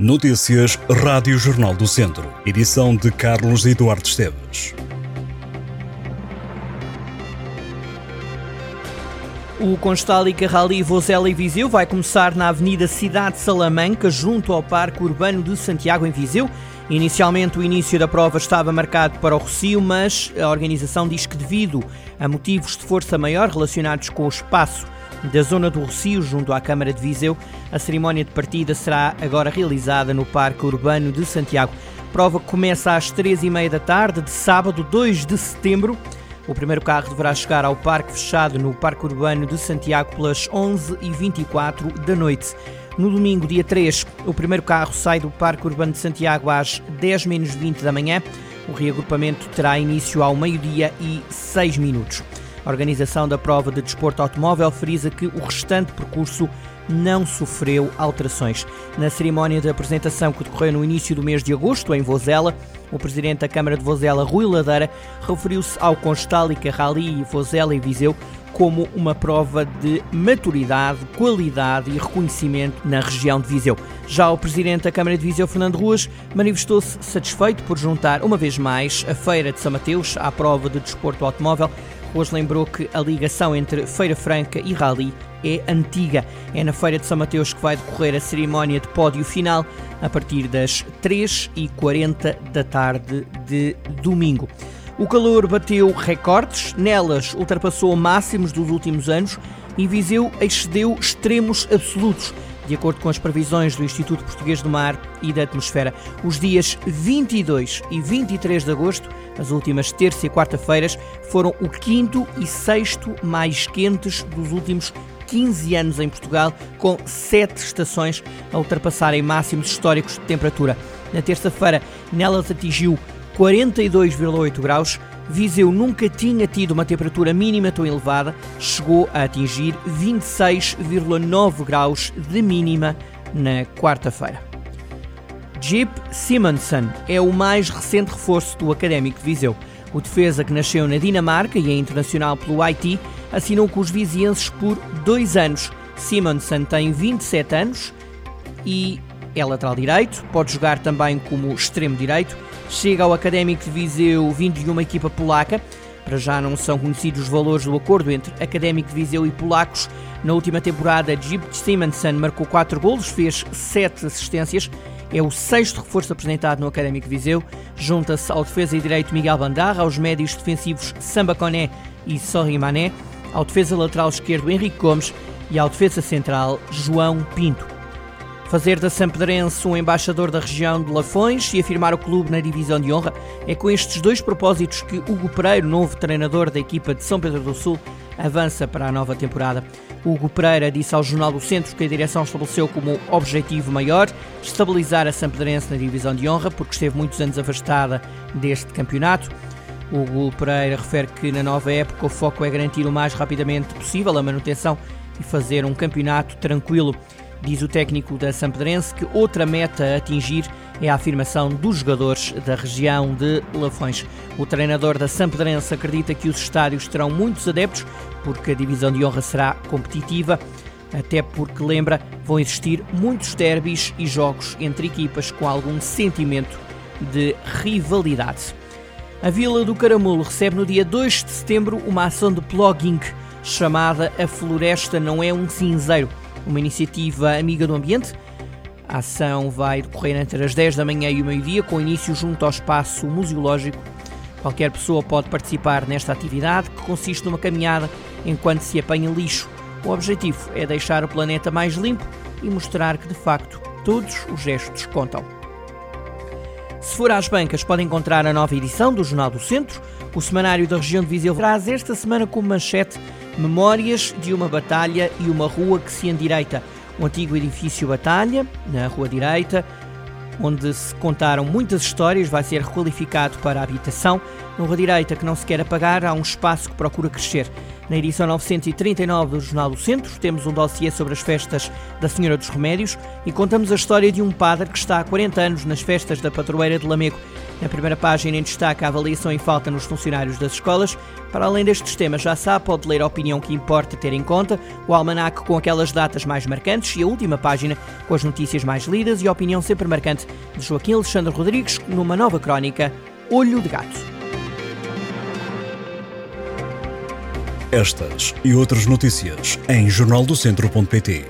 Notícias Rádio Jornal do Centro. Edição de Carlos Eduardo Esteves. O Constálica Rally Vozela e Viseu vai começar na Avenida Cidade Salamanca, junto ao Parque Urbano de Santiago, em Viseu. Inicialmente, o início da prova estava marcado para o Rocio, mas a organização diz que, devido a motivos de força maior relacionados com o espaço da zona do Rocio, junto à Câmara de Viseu, a cerimónia de partida será agora realizada no Parque Urbano de Santiago. A prova começa às três e meia da tarde de sábado, 2 de setembro. O primeiro carro deverá chegar ao parque fechado no Parque Urbano de Santiago pelas 11h24 da noite. No domingo, dia 3, o primeiro carro sai do Parque Urbano de Santiago às 10 menos 20 da manhã. O reagrupamento terá início ao meio-dia e 6 minutos. A organização da prova de desporto automóvel frisa que o restante percurso não sofreu alterações. Na cerimónia de apresentação que decorreu no início do mês de agosto, em Vozela, o presidente da Câmara de Vozela, Rui Ladeira, referiu-se ao Constálica Rally Vozela e Viseu como uma prova de maturidade, qualidade e reconhecimento na região de Viseu. Já o presidente da Câmara de Viseu, Fernando Ruas, manifestou-se satisfeito por juntar uma vez mais a Feira de São Mateus à prova de desporto automóvel Hoje lembrou que a ligação entre Feira Franca e Rally é antiga. É na Feira de São Mateus que vai decorrer a cerimónia de pódio final a partir das 3h40 da tarde de domingo. O calor bateu recordes, nelas ultrapassou máximos dos últimos anos e Viseu excedeu extremos absolutos de acordo com as previsões do Instituto Português do Mar e da Atmosfera. Os dias 22 e 23 de agosto, as últimas terça e quarta-feiras, foram o quinto e sexto mais quentes dos últimos 15 anos em Portugal, com sete estações a ultrapassarem máximos históricos de temperatura. Na terça-feira, nelas atingiu 42,8 graus, Viseu nunca tinha tido uma temperatura mínima tão elevada, chegou a atingir 26,9 graus de mínima na quarta-feira. Jeep Simonsen é o mais recente reforço do Académico de Viseu. O defesa que nasceu na Dinamarca e é internacional pelo Haiti assinou com os vizienses por dois anos. Simonsen tem 27 anos e é lateral direito, pode jogar também como extremo direito chega ao Académico de Viseu vindo de uma equipa polaca. Para já não são conhecidos os valores do acordo entre Académico de Viseu e polacos. Na última temporada, Jib Simonsen marcou 4 golos, fez 7 assistências. É o sexto reforço apresentado no Académico de Viseu. Junta-se ao defesa e direito Miguel Bandarra, aos médios defensivos Samba Coné e Sorri Mané, ao defesa lateral esquerdo Henrique Gomes e ao defesa central João Pinto. Fazer da Sampedrense um embaixador da região de Lafões e afirmar o clube na divisão de honra é com estes dois propósitos que Hugo Pereira, novo treinador da equipa de São Pedro do Sul, avança para a nova temporada. Hugo Pereira disse ao Jornal do Centro que a direção estabeleceu como objetivo maior estabilizar a Sampedrense na divisão de honra, porque esteve muitos anos afastada deste campeonato. Hugo Pereira refere que na nova época o foco é garantir o mais rapidamente possível a manutenção e fazer um campeonato tranquilo. Diz o técnico da Sampedrense que outra meta a atingir é a afirmação dos jogadores da região de Lafões. O treinador da Sampedrense acredita que os estádios terão muitos adeptos, porque a divisão de honra será competitiva, até porque, lembra, vão existir muitos derbys e jogos entre equipas com algum sentimento de rivalidade. A Vila do Caramulo recebe no dia 2 de setembro uma ação de plugging chamada A Floresta Não É um Cinzeiro uma iniciativa amiga do ambiente. A ação vai decorrer entre as 10 da manhã e o meio-dia, com início junto ao espaço museológico. Qualquer pessoa pode participar nesta atividade, que consiste numa caminhada enquanto se apanha lixo. O objetivo é deixar o planeta mais limpo e mostrar que, de facto, todos os gestos contam. Se for às bancas, pode encontrar a nova edição do Jornal do Centro. O semanário da região de Viseu traz esta semana como manchete Memórias de uma batalha e uma rua que se endireita. O antigo edifício Batalha, na Rua Direita, onde se contaram muitas histórias, vai ser requalificado para habitação. Na Rua Direita, que não se quer apagar, há um espaço que procura crescer. Na edição 939 do Jornal do Centro, temos um dossiê sobre as festas da Senhora dos Remédios e contamos a história de um padre que está há 40 anos nas festas da Padroeira de Lamego Na primeira página, em destaque a avaliação em falta nos funcionários das escolas. Para além destes temas, já sabe, pode ler a opinião que importa ter em conta, o almanac com aquelas datas mais marcantes e a última página com as notícias mais lidas e a opinião sempre marcante de Joaquim Alexandre Rodrigues numa nova crónica, Olho de Gato. Estas e outras notícias em jornaldocentro.pt